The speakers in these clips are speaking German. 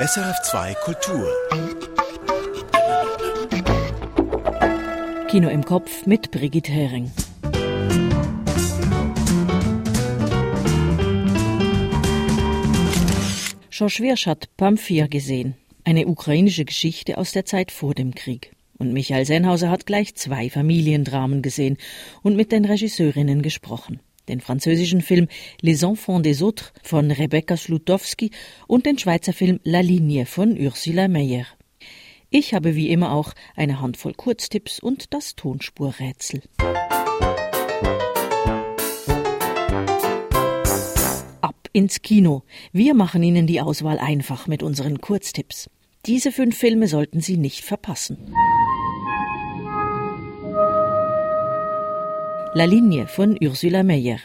SRF2 Kultur. Kino im Kopf mit Brigitte Hering. George Wirsch hat Pamphir gesehen, eine ukrainische Geschichte aus der Zeit vor dem Krieg. Und Michael Sennhauser hat gleich zwei Familiendramen gesehen und mit den Regisseurinnen gesprochen. Den französischen Film Les Enfants des Autres von Rebecca Slutowski und den Schweizer Film La Linie von Ursula Meyer. Ich habe wie immer auch eine Handvoll Kurztipps und das Tonspurrätsel. Ab ins Kino. Wir machen Ihnen die Auswahl einfach mit unseren Kurztipps. Diese fünf Filme sollten Sie nicht verpassen. La Linie von Ursula Meyer.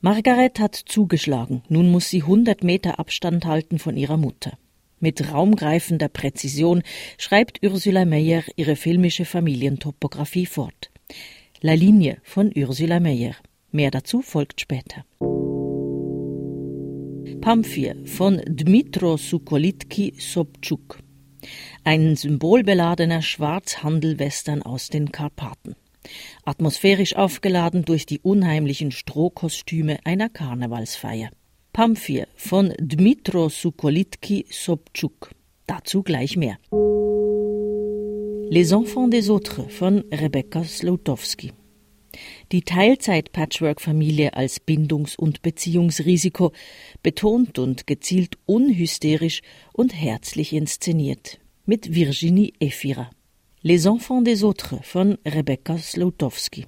Margaret hat zugeschlagen. Nun muss sie 100 Meter Abstand halten von ihrer Mutter. Mit raumgreifender Präzision schreibt Ursula Meyer ihre filmische Familientopographie fort. La Linie von Ursula Meyer. Mehr dazu folgt später. Pamphir von Dmitro Sukolitki Sobczuk. Ein symbolbeladener Schwarzhandelwestern aus den Karpaten. Atmosphärisch aufgeladen durch die unheimlichen Strohkostüme einer Karnevalsfeier. Pamphir von Dmitro Sukolitki Sobczuk. Dazu gleich mehr. Les Enfants des Autres von Rebecca Slotowski. Die Teilzeit-Patchwork-Familie als Bindungs- und Beziehungsrisiko, betont und gezielt unhysterisch und herzlich inszeniert. Mit Virginie Efira. Les Enfants des Autres von Rebecca Slotowski.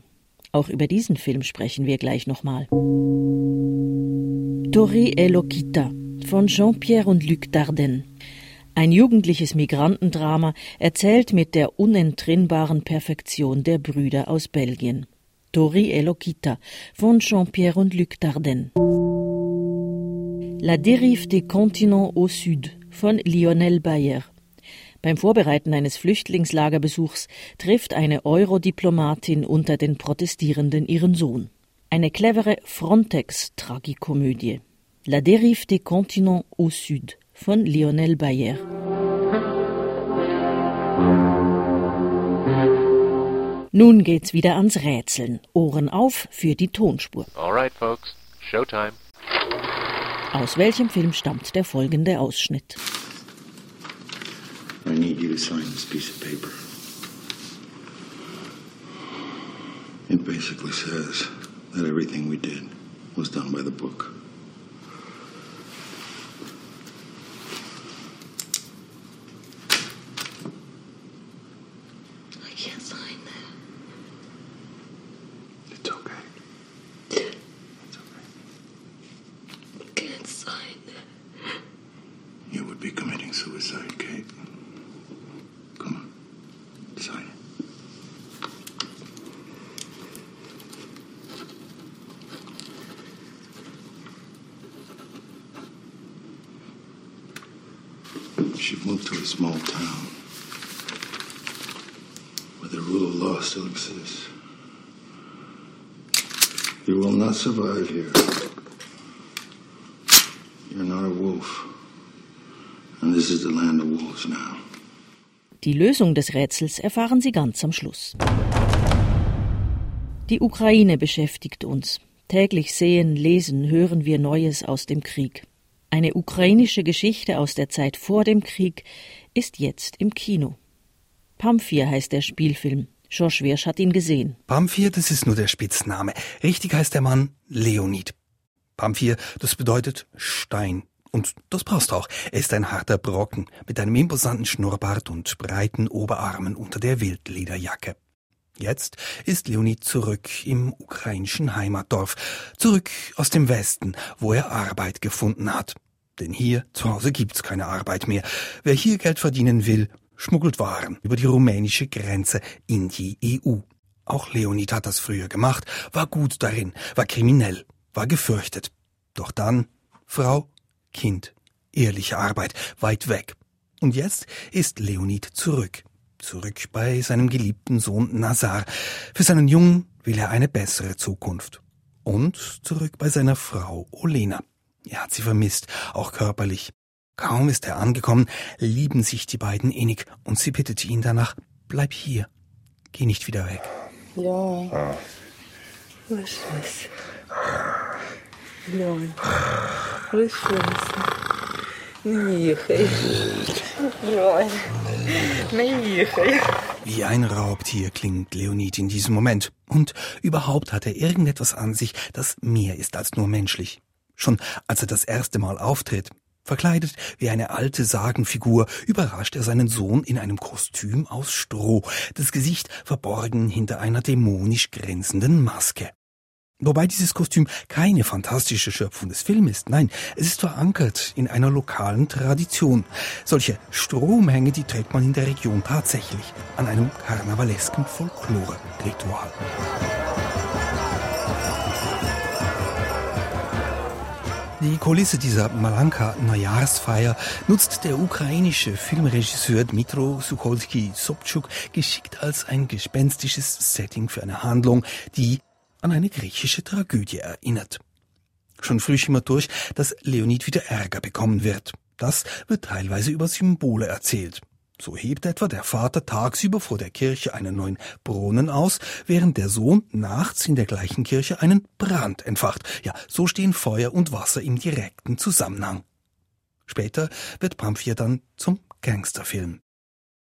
Auch über diesen Film sprechen wir gleich nochmal. Tori et Lokita von Jean-Pierre und Luc Dardenne. Ein jugendliches Migrantendrama erzählt mit der unentrinnbaren Perfektion der Brüder aus Belgien. Tori et Lokita von Jean-Pierre und Luc Dardenne. La dérive des continents au Sud von Lionel Bayer. Beim Vorbereiten eines Flüchtlingslagerbesuchs trifft eine Eurodiplomatin unter den Protestierenden ihren Sohn. Eine clevere Frontex-Tragikomödie. La dérive des continents au Sud von Lionel Bayer. Nun geht's wieder ans Rätseln. Ohren auf für die Tonspur. Alright, folks. Showtime. Aus welchem Film stammt der folgende Ausschnitt? You sign this piece of paper. It basically says that everything we did was done by the book. She moved to a small town where the rule of law still exists. You will not survive here. You're not a wolf. And this is the land of wolves now. Die Lösung des Rätsels erfahren Sie ganz am Schluss. Die Ukraine beschäftigt uns. Täglich sehen, lesen, hören wir Neues aus dem Krieg. Eine ukrainische Geschichte aus der Zeit vor dem Krieg ist jetzt im Kino. Pamphir heißt der Spielfilm. George Wirsch hat ihn gesehen. Pamphir, das ist nur der Spitzname. Richtig heißt der Mann Leonid. Pamphir, das bedeutet Stein. Und das passt auch. Er ist ein harter Brocken mit einem imposanten Schnurrbart und breiten Oberarmen unter der Wildlederjacke. Jetzt ist Leonid zurück im ukrainischen Heimatdorf, zurück aus dem Westen, wo er Arbeit gefunden hat. Denn hier zu Hause gibt's keine Arbeit mehr. Wer hier Geld verdienen will, schmuggelt Waren über die rumänische Grenze in die EU. Auch Leonid hat das früher gemacht, war gut darin, war kriminell, war gefürchtet. Doch dann Frau, Kind, ehrliche Arbeit, weit weg. Und jetzt ist Leonid zurück. Zurück bei seinem geliebten Sohn Nazar. Für seinen Jungen will er eine bessere Zukunft. Und zurück bei seiner Frau Olena. Er hat sie vermisst, auch körperlich. Kaum ist er angekommen, lieben sich die beiden innig und sie bittet ihn danach, bleib hier, geh nicht wieder weg. Ja. Was ist Nein. Was ist. Nein. Wie ein Raubtier klingt Leonid in diesem Moment. Und überhaupt hat er irgendetwas an sich, das mehr ist als nur menschlich. Schon als er das erste Mal auftritt, Verkleidet wie eine alte Sagenfigur überrascht er seinen Sohn in einem Kostüm aus Stroh, das Gesicht verborgen hinter einer dämonisch grenzenden Maske. Wobei dieses Kostüm keine fantastische Schöpfung des Films ist, nein, es ist verankert in einer lokalen Tradition. Solche Stromhänge, die trägt man in der Region tatsächlich an einem karnevalesken Folklore-Ritual. Die Kulisse dieser Malanka-Neujahrsfeier nutzt der ukrainische Filmregisseur Dmitro Sucholski-Sobczuk geschickt als ein gespenstisches Setting für eine Handlung, die an eine griechische Tragödie erinnert. Schon früh schimmert durch, dass Leonid wieder Ärger bekommen wird. Das wird teilweise über Symbole erzählt. So hebt etwa der Vater tagsüber vor der Kirche einen neuen Brunnen aus, während der Sohn nachts in der gleichen Kirche einen Brand entfacht. Ja, so stehen Feuer und Wasser im direkten Zusammenhang. Später wird Pamphia dann zum Gangsterfilm.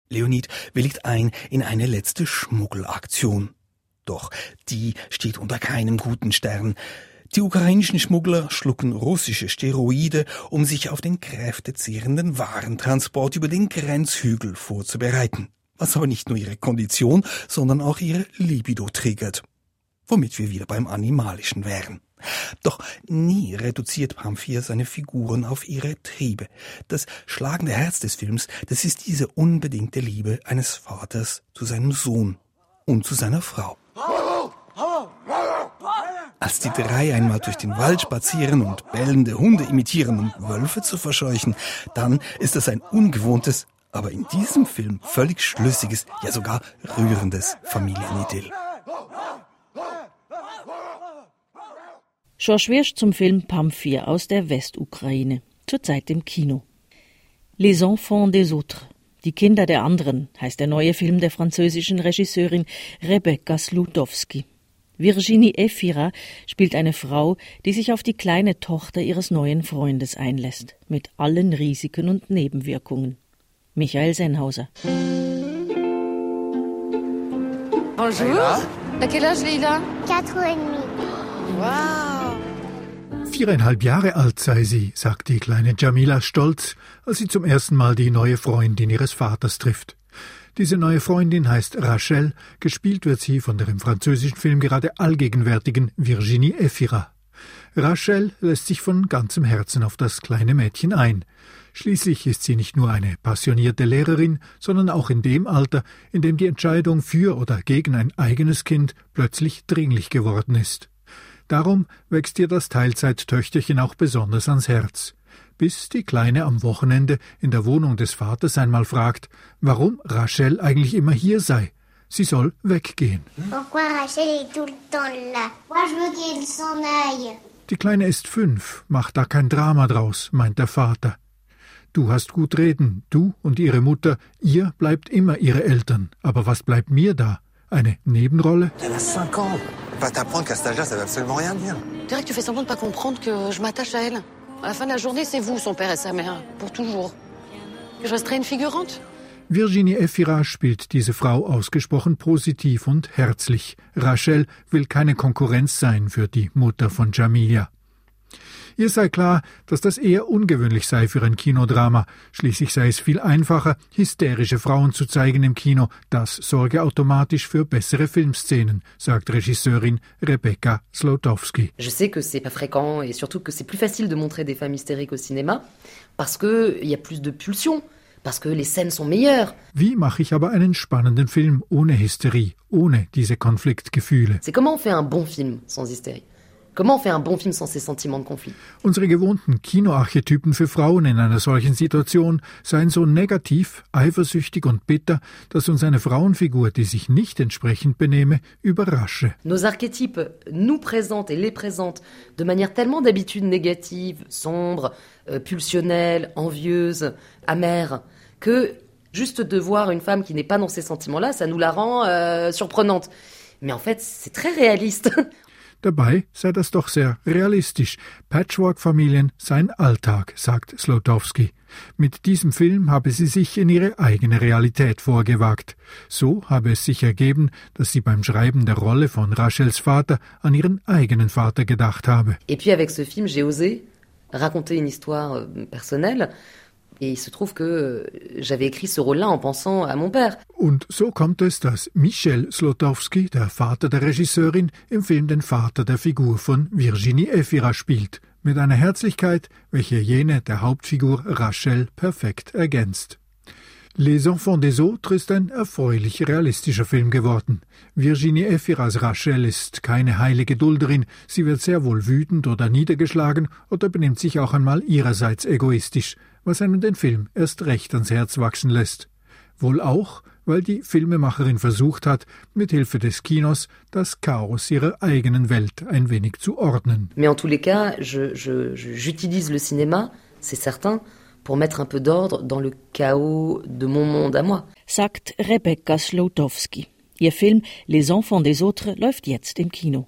Leonid willigt ein in eine letzte Schmuggelaktion. Doch die steht unter keinem guten Stern. Die ukrainischen Schmuggler schlucken russische Steroide, um sich auf den kräftezehrenden Warentransport über den Grenzhügel vorzubereiten, was aber nicht nur ihre Kondition, sondern auch ihre Libido triggert. Womit wir wieder beim Animalischen wären. Doch nie reduziert Pamphir seine Figuren auf ihre Triebe. Das schlagende Herz des Films, das ist diese unbedingte Liebe eines Vaters zu seinem Sohn und zu seiner Frau. Als die drei einmal durch den Wald spazieren und bellende Hunde imitieren, um Wölfe zu verscheuchen, dann ist das ein ungewohntes, aber in diesem Film völlig schlüssiges, ja sogar rührendes Familienidyll. George Wirsch zum Film Pamphir aus der Westukraine, zurzeit im Kino. Les Enfants des Autres, die Kinder der anderen, heißt der neue Film der französischen Regisseurin Rebecca Slutowski. Virginie Efira spielt eine Frau, die sich auf die kleine Tochter ihres neuen Freundes einlässt, mit allen Risiken und Nebenwirkungen. Michael Sennhauser. Bonjour. À quel âge, Leila? Quatre et demi. Wow. Viereinhalb Jahre alt sei sie, sagt die kleine Jamila stolz, als sie zum ersten Mal die neue Freundin ihres Vaters trifft. Diese neue Freundin heißt Rachel, gespielt wird sie von der im französischen Film gerade allgegenwärtigen Virginie Efira. Rachel lässt sich von ganzem Herzen auf das kleine Mädchen ein. Schließlich ist sie nicht nur eine passionierte Lehrerin, sondern auch in dem Alter, in dem die Entscheidung für oder gegen ein eigenes Kind plötzlich dringlich geworden ist. Darum wächst ihr das Teilzeittöchterchen auch besonders ans Herz bis die Kleine am Wochenende in der Wohnung des Vaters einmal fragt, warum Rachel eigentlich immer hier sei. Sie soll weggehen. Die Kleine ist fünf, macht da kein Drama draus, meint der Vater. Du hast gut reden, du und ihre Mutter, ihr bleibt immer ihre Eltern. Aber was bleibt mir da? Eine Nebenrolle? Va t'apprendre qu'à cet âge-là, ça veut absolument rien dire. Direct, tu fais semblant de pas comprendre que je m'attache à elle. À la fin de la journée, c'est vous, son père et sa mère, pour toujours. Je resterai une figurante. Virginie Efira spielt diese Frau ausgesprochen positiv und herzlich. Rachel will keine Konkurrenz sein für die Mutter von Jamilia. Ihr sei klar, dass das eher ungewöhnlich sei für ein Kinodrama. Schließlich sei es viel einfacher, hysterische Frauen zu zeigen im Kino. Das sorge automatisch für bessere Filmszenen, sagt Regisseurin Rebecca Slotowski. Je sais que c'est pas fréquent et surtout que c'est plus facile de montrer des femmes hystériques au cinéma parce que y a plus de pulsions. Parce que les scènes sont meilleures. Wie mache ich aber einen spannenden Film ohne Hysterie, ohne diese Konfliktgefühle? C'est comment on fait un bon film sans hystérie Comment on fait un bon film sans ces sentiments de conflit? Unsere gewohnten Kinoarchetypen für Frauen in einer solchen Situation seien so negativ, eifersüchtig und bitter, dass uns eine Frauenfigur, die sich nicht entsprechend benehme, überrasche. Nos archétypes nous présentent et les présentent de manière tellement d'habitude négative, sombre, euh, pulsionnelle, envieuse, amère, que juste de voir une femme qui n'est pas dans ces sentiments-là, ça nous la rend euh, surprenante. Mais en fait, c'est très réaliste. Dabei sei das doch sehr realistisch. Patchwork-Familien seien Alltag, sagt Slotowski. Mit diesem Film habe sie sich in ihre eigene Realität vorgewagt. So habe es sich ergeben, dass sie beim Schreiben der Rolle von Rachels Vater an ihren eigenen Vater gedacht habe. Et puis avec ce film, j'ai osé raconter une histoire euh, personnelle. Et il se trouve que euh, j'avais écrit ce rôle-là en pensant à mon père. Und so kommt es, dass Michel Slotowski, der Vater der Regisseurin, im Film den Vater der Figur von Virginie Efira spielt, mit einer Herzlichkeit, welche jene der Hauptfigur Rachel perfekt ergänzt. Les Enfants des Autres ist ein erfreulich realistischer Film geworden. Virginie Efiras Rachel ist keine heilige Dulderin, sie wird sehr wohl wütend oder niedergeschlagen oder benimmt sich auch einmal ihrerseits egoistisch, was einem den Film erst recht ans Herz wachsen lässt. Wohl auch, weil die Filmemacherin versucht hat, mit Hilfe des Kinos das Chaos ihrer eigenen Welt ein wenig zu ordnen. Mais en tous les cas, je- je- je- j'utilise le cinéma, c'est certain, pour mettre un peu d'ordre dans le chaos de mon monde à moi. sagt Rebecca Slotowski. Ihr Film Les Enfants des Autres läuft jetzt im Kino.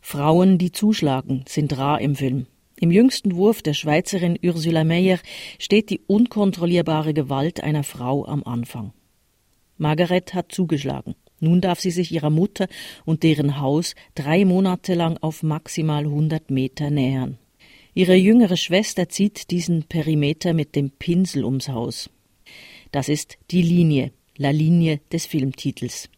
Frauen, die zuschlagen, sind rar im Film. Im jüngsten Wurf der Schweizerin Ursula Meyer steht die unkontrollierbare Gewalt einer Frau am Anfang. Margaret hat zugeschlagen. Nun darf sie sich ihrer Mutter und deren Haus drei Monate lang auf maximal 100 Meter nähern. Ihre jüngere Schwester zieht diesen Perimeter mit dem Pinsel ums Haus. Das ist die Linie, la Linie des Filmtitels.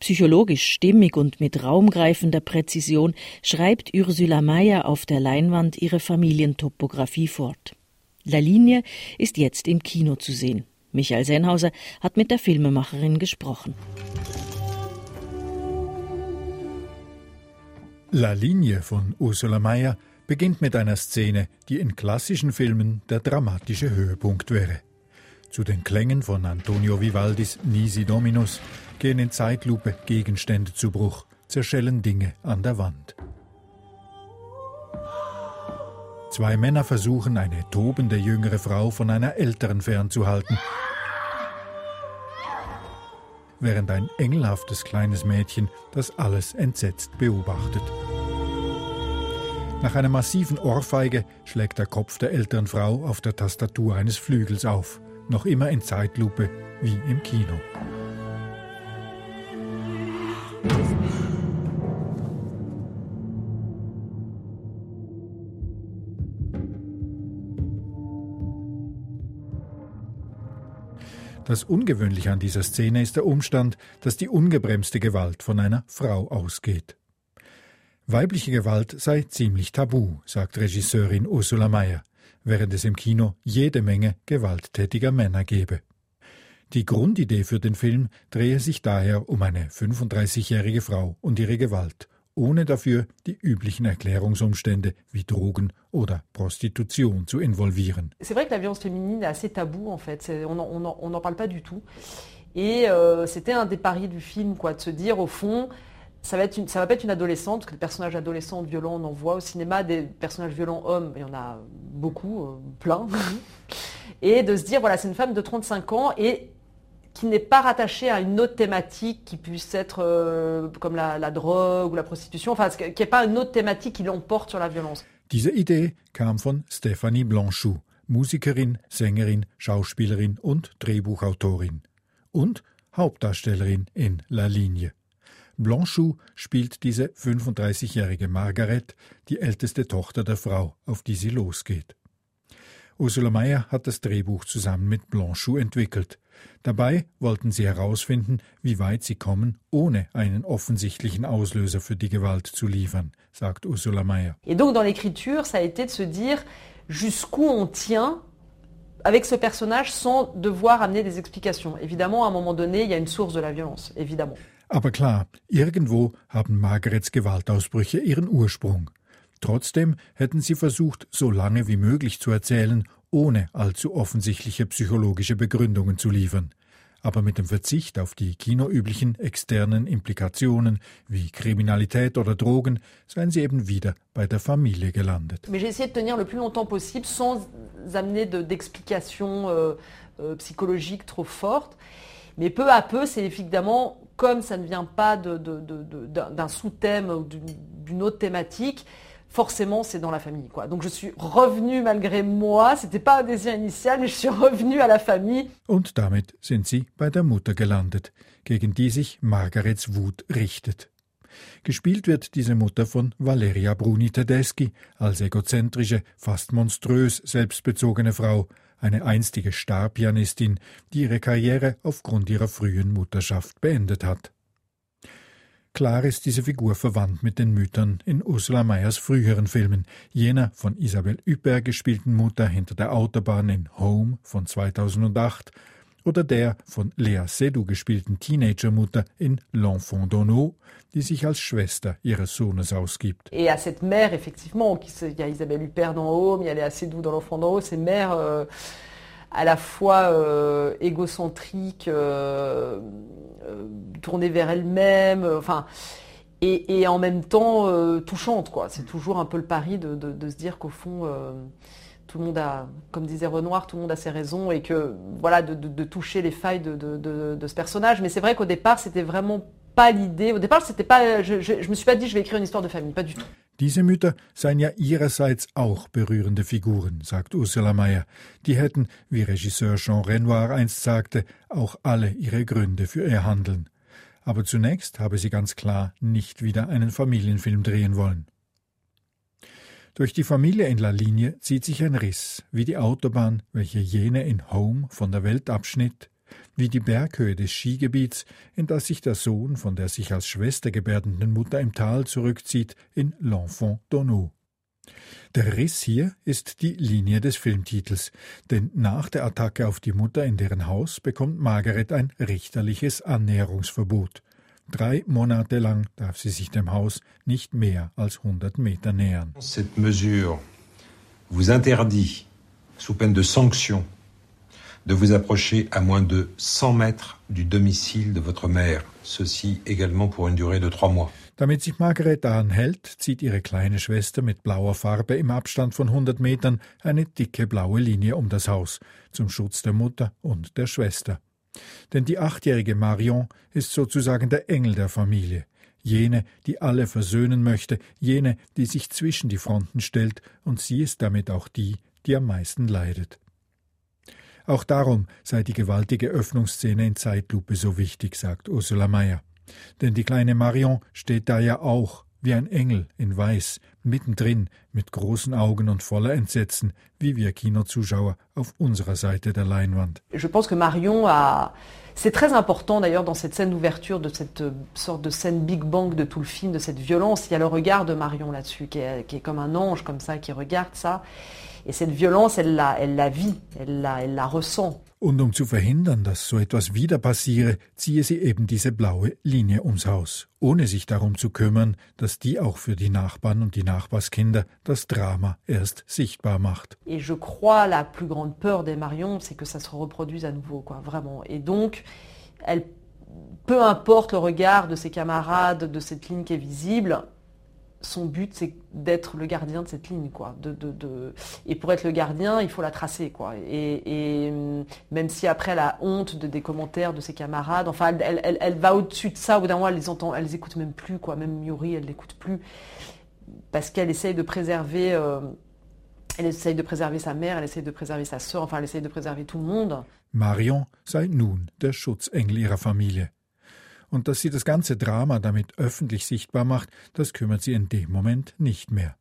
Psychologisch stimmig und mit raumgreifender Präzision schreibt Ursula Meyer auf der Leinwand ihre Familientopographie fort. La Linie ist jetzt im Kino zu sehen. Michael Sennhauser hat mit der Filmemacherin gesprochen. La Linie von Ursula Mayer beginnt mit einer Szene, die in klassischen Filmen der dramatische Höhepunkt wäre. Zu den Klängen von Antonio Vivaldis Nisi Dominus gehen in Zeitlupe Gegenstände zu Bruch, zerschellen Dinge an der Wand. Zwei Männer versuchen, eine tobende jüngere Frau von einer älteren fernzuhalten, während ein engelhaftes kleines Mädchen das alles entsetzt beobachtet. Nach einer massiven Ohrfeige schlägt der Kopf der älteren Frau auf der Tastatur eines Flügels auf, noch immer in Zeitlupe wie im Kino. Das Ungewöhnliche an dieser Szene ist der Umstand, dass die ungebremste Gewalt von einer Frau ausgeht. Weibliche Gewalt sei ziemlich tabu, sagt Regisseurin Ursula Mayer, während es im Kino jede Menge gewalttätiger Männer gebe. Die Grundidee für den Film drehe sich daher um eine 35-jährige Frau und ihre Gewalt, ohne dafür die üblichen Erklärungsumstände wie Drogen oder Prostitution zu involvieren. C'est vrai que la violence féminine est assez taboue en fait, on n'en parle pas du tout. Et euh, c'était un des paris du film, quoi, de se dire au fond, ça va, être une, ça va pas être une adolescente, parce que des personnages adolescents violents, on en voit au cinéma, des personnages violents hommes, il y en a beaucoup, euh, plein. et de se dire, voilà, c'est une femme de 35 ans et qui n'est pas rattachée à une autre thématique qui puisse être euh, comme la, la drogue ou la prostitution, enfin, qui n'est pas une autre thématique qui l'emporte sur la violence. Diese Idee kam von Stephanie Blanchou, Musikerin, Sängerin, Schauspielerin und Drehbuchautorin. Und Hauptdarstellerin in La Linie. Blanchou spielt diese 35-jährige Margaret, die älteste Tochter der Frau, auf die sie losgeht. Ursula Mayer hat das Drehbuch zusammen mit Blanchou entwickelt. Dabei wollten sie herausfinden, wie weit sie kommen, ohne einen offensichtlichen Auslöser für die Gewalt zu liefern, sagt Ursula Mayer. Et donc dans l'écriture, ça a été de se dire jusqu'où on tient avec ce personnage sans devoir amener des explications. Évidemment, à un moment donné, il y a une source de la violence, évidemment. Aber klar, irgendwo haben Margarets Gewaltausbrüche ihren Ursprung. Trotzdem hätten sie versucht, so lange wie möglich zu erzählen, ohne allzu offensichtliche psychologische Begründungen zu liefern. Aber mit dem Verzicht auf die kinoüblichen externen Implikationen wie Kriminalität oder Drogen seien sie eben wieder bei der Familie gelandet. Mais j'ai essayé de tenir le plus longtemps possible sans amener d'explications de, euh, euh, psychologiques trop fortes. Mais peu à peu, c'est évidemment, comme ça ne vient pas d'un sous-thème ou d'une autre thématique, forcément c'est dans la famille. Quoi. Donc je suis revenue malgré moi, c'était pas un désir initial, mais je suis revenue à la famille. Und damit sind sie bei der Mutter gelandet, gegen die sich Margarets Wut richtet. Gespielt wird diese Mutter von Valeria Bruni Tedeschi als egozentrische, fast monströs selbstbezogene Frau, eine einstige Starpianistin, die ihre Karriere aufgrund ihrer frühen Mutterschaft beendet hat. Klar ist diese Figur verwandt mit den Müttern in Ursula Meyers früheren Filmen, jener von Isabel Huppert gespielten Mutter hinter der Autobahn in Home von 2008 oder der von Lea Seydoux gespielten Teenagermutter in L'Enfant d'Ono, die sich als Schwester ihres Sohnes ausgibt. Et à cette mère, effectivement, il y a Isabelle Huppert dans Home, il y a Léa Seydoux dans L'Enfant d'En haut, ces mères euh, à la fois euh, égocentriques, euh, euh, tournée vers elle-même, euh, enfin, et, et, en même temps euh, touchante, quoi. C'est toujours un peu le pari de, de, de se dire qu'au fond, tout le monde a, comme disait Renoir, tout le monde a ses raisons et que, voilà, de, de toucher les failles de, ce personnage. Mais c'est vrai qu'au départ, c'était vraiment pas l'idée. Au départ, c'était pas, je, je, je me suis pas dit, je vais écrire une histoire de famille, pas du tout. Diese Mütter seien ja ihrerseits auch berührende Figuren, sagt Ursula Mayer. Die hätten, wie Regisseur Jean Renoir einst sagte, auch alle ihre Gründe für ihr Handeln. Aber zunächst habe sie ganz klar nicht wieder einen Familienfilm drehen wollen. Durch die Familie in La Linie zieht sich ein Riss, wie die Autobahn, welche jene in Home von der Welt abschnitt, wie die Berghöhe des Skigebiets, in das sich der Sohn von der sich als Schwester gebärdenden Mutter im Tal zurückzieht, in L'Enfant d'Ono. Der Riss hier ist die Linie des Filmtitels, denn nach der Attacke auf die Mutter in deren Haus bekommt Margaret ein richterliches Annäherungsverbot. Drei Monate lang darf sie sich dem Haus nicht mehr als 100 Meter nähern. Cette mesure vous interdit, sous peine de sanction, de vous approcher à moins de 100 mètres du domicile de votre mère. Ceci également pour une durée de trois mois. Damit sich Margaret daran hält, zieht ihre kleine Schwester mit blauer Farbe im Abstand von 100 Metern eine dicke blaue Linie um das Haus, zum Schutz der Mutter und der Schwester. Denn die achtjährige Marion ist sozusagen der Engel der Familie, jene, die alle versöhnen möchte, jene, die sich zwischen die Fronten stellt, und sie ist damit auch die, die am meisten leidet. Auch darum sei die gewaltige Öffnungsszene in Zeitlupe so wichtig, sagt Ursula Mayer. Denn die kleine Marion steht da ja auch wie ein Engel in Weiß, mittendrin, mit großen Augen und voller Entsetzen, wie wir Kinozuschauer auf unserer Seite der Leinwand. Je pense que Marion a C'est très important d'ailleurs dans cette scène d'ouverture de cette euh, sorte de scène Big Bang de tout le film, de cette violence. Il y a le regard de Marion là-dessus, qui est, comme un ange, comme ça, qui regarde ça. Et cette violence, elle la, vit, elle la ressent. Und um zu verhindern, dass so etwas wieder passiere, ziehe sie eben diese blaue Linie ums Haus, ohne sich darum zu kümmern, dass die auch für die Nachbarn und die Nachbarskinder das Drama erst sichtbar macht. Et je crois la plus grande peur des Marion, c'est que ça se reproduise à nouveau, quoi, vraiment. Et donc, elle, peu importe le regard de ses camarades, de cette ligne qui est visible, son but, c'est d'être le gardien de cette ligne, quoi. De, de. Et pour être le gardien, il faut la tracer, quoi. Et, hum, même si après elle a honte de, des commentaires de ses camarades, enfin, elle, elle, elle va au-dessus de ça. Au bout d'un moment, elle les entend, elle les écoute même plus, quoi. Même Yuri, elle l'écoute plus parce qu'elle essaye de préserver. Euh, elle essaye de préserver sa mère, elle essaye de préserver sa sœur, enfin, elle essaye de préserver tout le monde. Marion sei nun der Schutzengel ihrer Familie. Und dass sie das ganze Drama damit öffentlich sichtbar macht, das kümmert sie in dem Moment nicht mehr.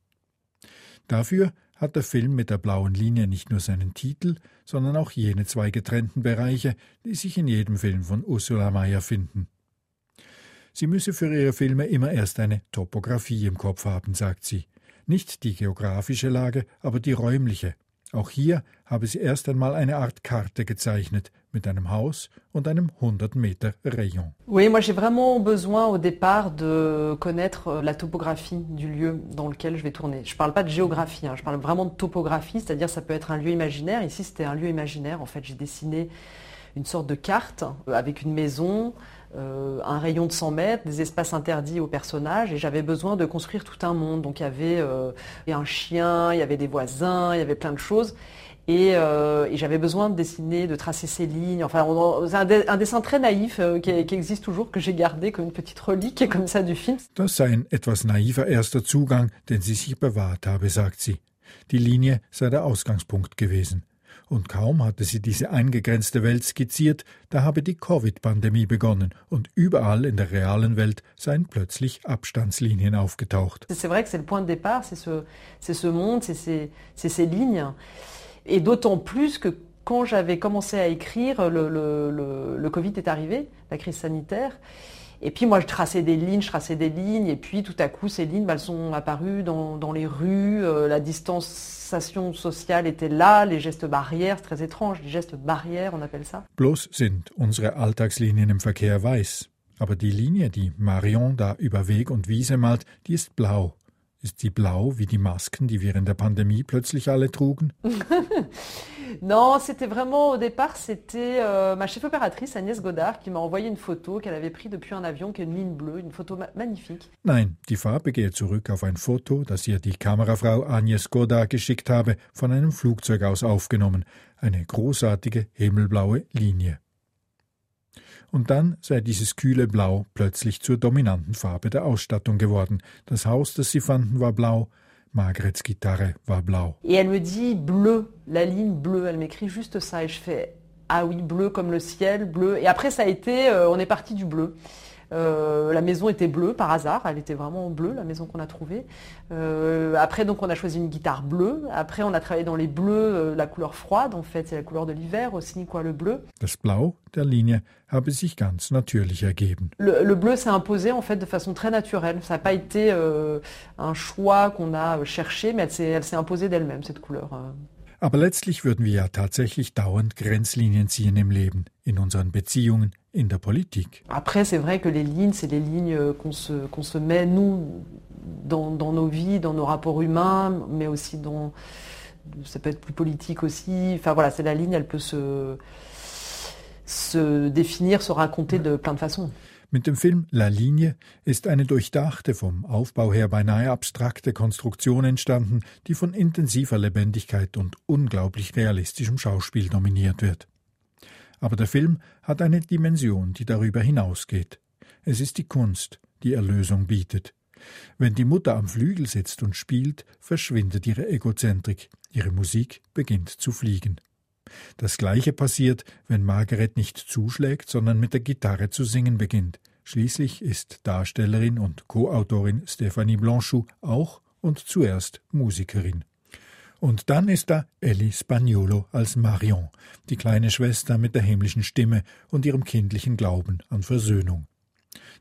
Dafür hat der Film mit der blauen Linie nicht nur seinen Titel, sondern auch jene zwei getrennten Bereiche, die sich in jedem Film von Ursula Mayer finden. Sie müsse für ihre Filme immer erst eine Topographie im Kopf haben, sagt sie. Nicht die geografische Lage, aber die räumliche. Auch hier habe sie erst einmal eine Art Karte gezeichnet, mit einem Haus und einem 100 Meter Rayon. Oui, moi j'ai vraiment besoin au départ de connaître euh, la topographie du lieu dans lequel je vais tourner. Je parle pas de géographie, hein, je parle vraiment de topographie, c'est-à-dire ça peut être un lieu imaginaire. Ici c'était un lieu imaginaire, en fait j'ai dessiné une sorte de carte euh, avec une maison, euh, un rayon de 100 mètres, des espaces interdits aux personnages et j'avais besoin de construire tout un monde. Donc il y avait un chien, il y avait des voisins, il y avait plein de choses. Et, euh, et j'avais besoin de dessiner, de tracer ces lignes. Enfin, c'est un, de, un, dessin très naïf euh, qui, qui, existe toujours, que j'ai gardé comme une petite relique comme ça du film. Das sei ein etwas naiver erster Zugang, den sie sich bewahrt habe, sagt sie. Die Linie sei der Ausgangspunkt gewesen. Und kaum hatte sie diese eingegrenzte Welt skizziert, da habe die Covid-Pandemie begonnen und überall in der realen Welt seien plötzlich Abstandslinien aufgetaucht. C'est vrai que c'est le point de départ, c'est ce, ce monde, c'est ces, ces lignes. Et d'autant plus que quand j'avais commencé à écrire, le, Covid est arrivé, la crise sanitaire. Et puis moi, je traçais des lignes, je traçais des lignes, et puis tout à coup, ces lignes, bah, elles sont apparues dans, dans les rues, euh, la distanciation sociale était là, les gestes barrières, c'est très étrange, les gestes barrières, on appelle ça. Bloß sind unsere Alltagslinien im Verkehr weiß. Aber die Linie, die Marion da über Weg und Wiese malt, die ist blau. Ist sie blau wie die Masken, die während der Pandemie plötzlich alle trugen? non, c'était vraiment au départ, c'était euh, ma chef opératrice Agnès Godard qui m'a envoyé une photo qu'elle avait prise depuis un avion qui est une ligne bleue, une photo ma magnifique. Nein, die Farbe geht zurück auf ein Foto, das ihr die Kamerafrau Agnès Godard geschickt habe, von einem Flugzeug aus aufgenommen. Eine großartige himmelblaue Linie und dann sei dieses kühle Blau plötzlich zur dominanten Farbe der Ausstattung geworden. Das Haus, das sie fanden, war blau, Margarets Gitarre war blau. Et elle me dit bleu, la ligne bleue, elle m'écrit juste ça et je fais ah oui, bleu comme le ciel, bleu. Et après ça a été, euh, on est parti du bleu. Euh, la maison était bleue par hasard, elle était vraiment bleue la maison qu'on a trouvée. Euh, après donc on a choisi une guitare bleue. Après on a travaillé dans les bleus, euh, la couleur froide en fait, c'est la couleur de l'hiver aussi quoi le bleu. Das Blau der Linie habe sich ganz natürlich ergeben. Le, le bleu s'est imposé en fait de façon très naturelle. Ça n'a pas été euh, un choix qu'on a cherché, mais elle s'est imposée d'elle-même cette couleur. Euh. Aber letztlich würden wir ja tatsächlich dauernd Grenzlinien ziehen im Leben, in unseren Beziehungen, in der Politik. Après, c'est vrai que les lignes, c'est les lignes qu'on se, qu'on se met, nous, dans, dans, nos vies, dans nos rapports humains, mais aussi dans... Ça peut être plus politique aussi. Enfin voilà, c'est la ligne, elle peut se, se définir, se raconter de plein de façons. Mit dem Film La Linie ist eine durchdachte, vom Aufbau her beinahe abstrakte Konstruktion entstanden, die von intensiver Lebendigkeit und unglaublich realistischem Schauspiel dominiert wird. Aber der Film hat eine Dimension, die darüber hinausgeht. Es ist die Kunst, die Erlösung bietet. Wenn die Mutter am Flügel sitzt und spielt, verschwindet ihre Egozentrik, ihre Musik beginnt zu fliegen. Das gleiche passiert, wenn Margaret nicht zuschlägt, sondern mit der Gitarre zu singen beginnt. Schließlich ist Darstellerin und Co-Autorin Stephanie Blanchou auch und zuerst Musikerin. Und dann ist da Ellie Spagnolo als Marion, die kleine Schwester mit der himmlischen Stimme und ihrem kindlichen Glauben an Versöhnung.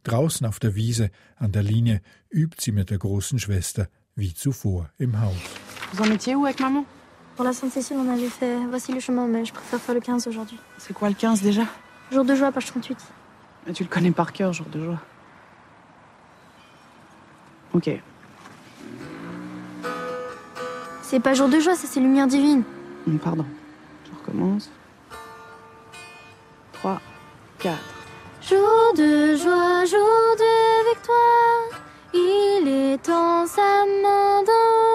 Draußen auf der Wiese an der Linie übt sie mit der großen Schwester wie zuvor im Haus. Vous en étiez où avec maman Pour la Sainte-Cécile, on avait fait Voici le chemin, mais je préfère faire le 15 aujourd'hui. C'est quoi le 15 déjà? Jour de joie, page 38. Mais tu le connais par cœur, jour de joie. Ok. C'est pas jour de joie, ça c'est lumière divine. Hum, Pardon. Je recommence. 3, 4. Jour de joie, jour de victoire, il est temps sa main d'eau.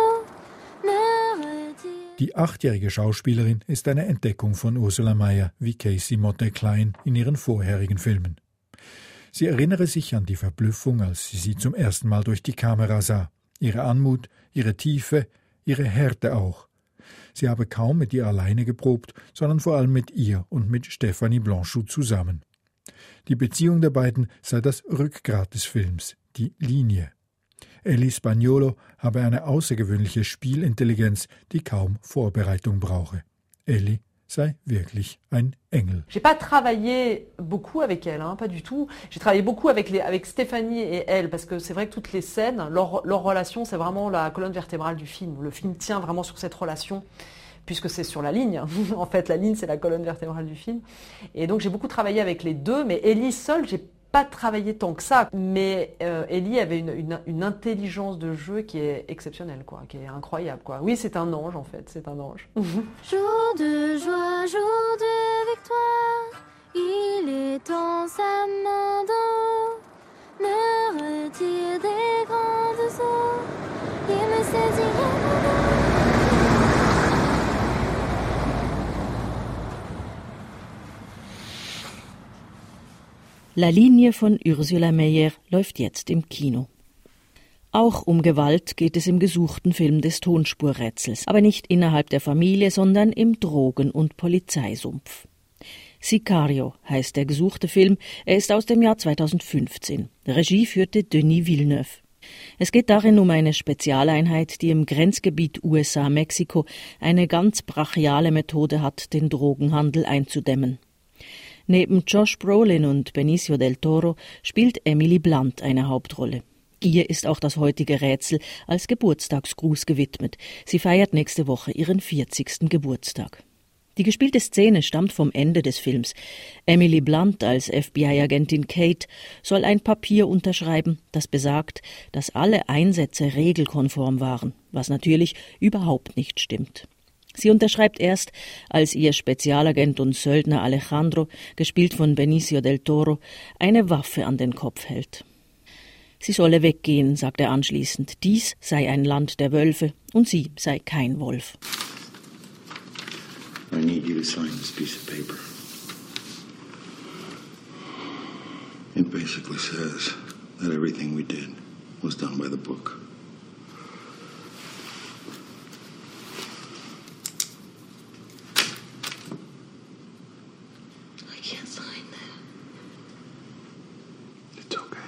Die achtjährige Schauspielerin ist eine Entdeckung von Ursula Mayer, wie Casey Motte Klein in ihren vorherigen Filmen. Sie erinnere sich an die Verblüffung, als sie sie zum ersten Mal durch die Kamera sah. Ihre Anmut, ihre Tiefe, ihre Härte auch. Sie habe kaum mit ihr alleine geprobt, sondern vor allem mit ihr und mit Stephanie Blanchot zusammen. Die Beziehung der beiden sei das Rückgrat des Films, die Linie. Ellie Spagnolo habe eine außergewöhnliche Spielintelligenz, die kaum Vorbereitung brauche. Ellie sei wirklich ein Engel. J'ai pas travaillé beaucoup avec elle, hein, pas du tout. J'ai travaillé beaucoup avec, avec Stéphanie et elle, parce que c'est vrai que toutes les scènes, leur, leur relation, c'est vraiment la colonne vertébrale du film. Le film tient vraiment sur cette relation. puisque c'est sur la ligne. en fait, la ligne, c'est la colonne vertébrale du film. Et donc, j'ai beaucoup travaillé avec les deux, mais Ellie seule, j'ai pas travaillé tant que ça. Mais euh, Ellie avait une, une- une intelligence de jeu qui est exceptionnelle, quoi, qui est incroyable, quoi. Oui, c'est un ange, en fait, c'est un ange. Jour de joie, jour de victoire, il est en sa main me retire des grandes eaux, il me saisit La Linie von Ursula Meyer läuft jetzt im Kino. Auch um Gewalt geht es im gesuchten Film des Tonspurrätsels, aber nicht innerhalb der Familie, sondern im Drogen- und Polizeisumpf. Sicario heißt der gesuchte Film. Er ist aus dem Jahr 2015. Regie führte Denis Villeneuve. Es geht darin um eine Spezialeinheit, die im Grenzgebiet USA-Mexiko eine ganz brachiale Methode hat, den Drogenhandel einzudämmen. Neben Josh Brolin und Benicio del Toro spielt Emily Blunt eine Hauptrolle. Ihr ist auch das heutige Rätsel als Geburtstagsgruß gewidmet. Sie feiert nächste Woche ihren 40. Geburtstag. Die gespielte Szene stammt vom Ende des Films. Emily Blunt als FBI-Agentin Kate soll ein Papier unterschreiben, das besagt, dass alle Einsätze regelkonform waren, was natürlich überhaupt nicht stimmt. Sie unterschreibt erst, als ihr Spezialagent und Söldner Alejandro, gespielt von Benicio del Toro, eine Waffe an den Kopf hält. Sie solle weggehen, sagt er anschließend. Dies sei ein Land der Wölfe und sie sei kein Wolf. I need you to sign this piece of paper. It basically says that everything we did was done by the book. I can't sign that. It's okay.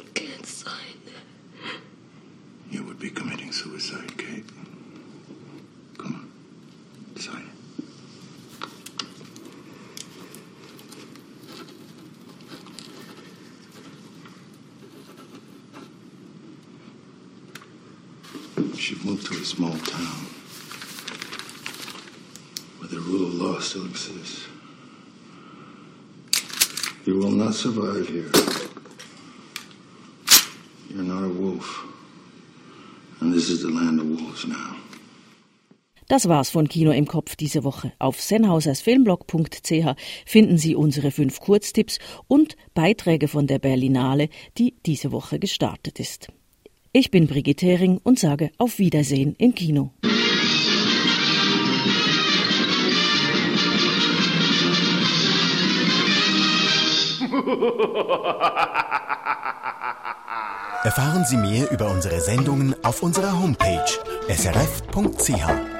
I can't sign that. You would be committing suicide, Kate. Come on. Sign it. She'd moved to a small town where the rule of law still exists. You will not survive here. You're not a wolf. And this is the land of wolves now. Das war's von Kino im Kopf diese Woche. Auf sennhausersfilmblog.ch finden Sie unsere fünf Kurztipps und Beiträge von der Berlinale, die diese Woche gestartet ist. Ich bin Brigitte Hering und sage auf Wiedersehen im Kino. Erfahren Sie mehr über unsere Sendungen auf unserer Homepage srf.ch.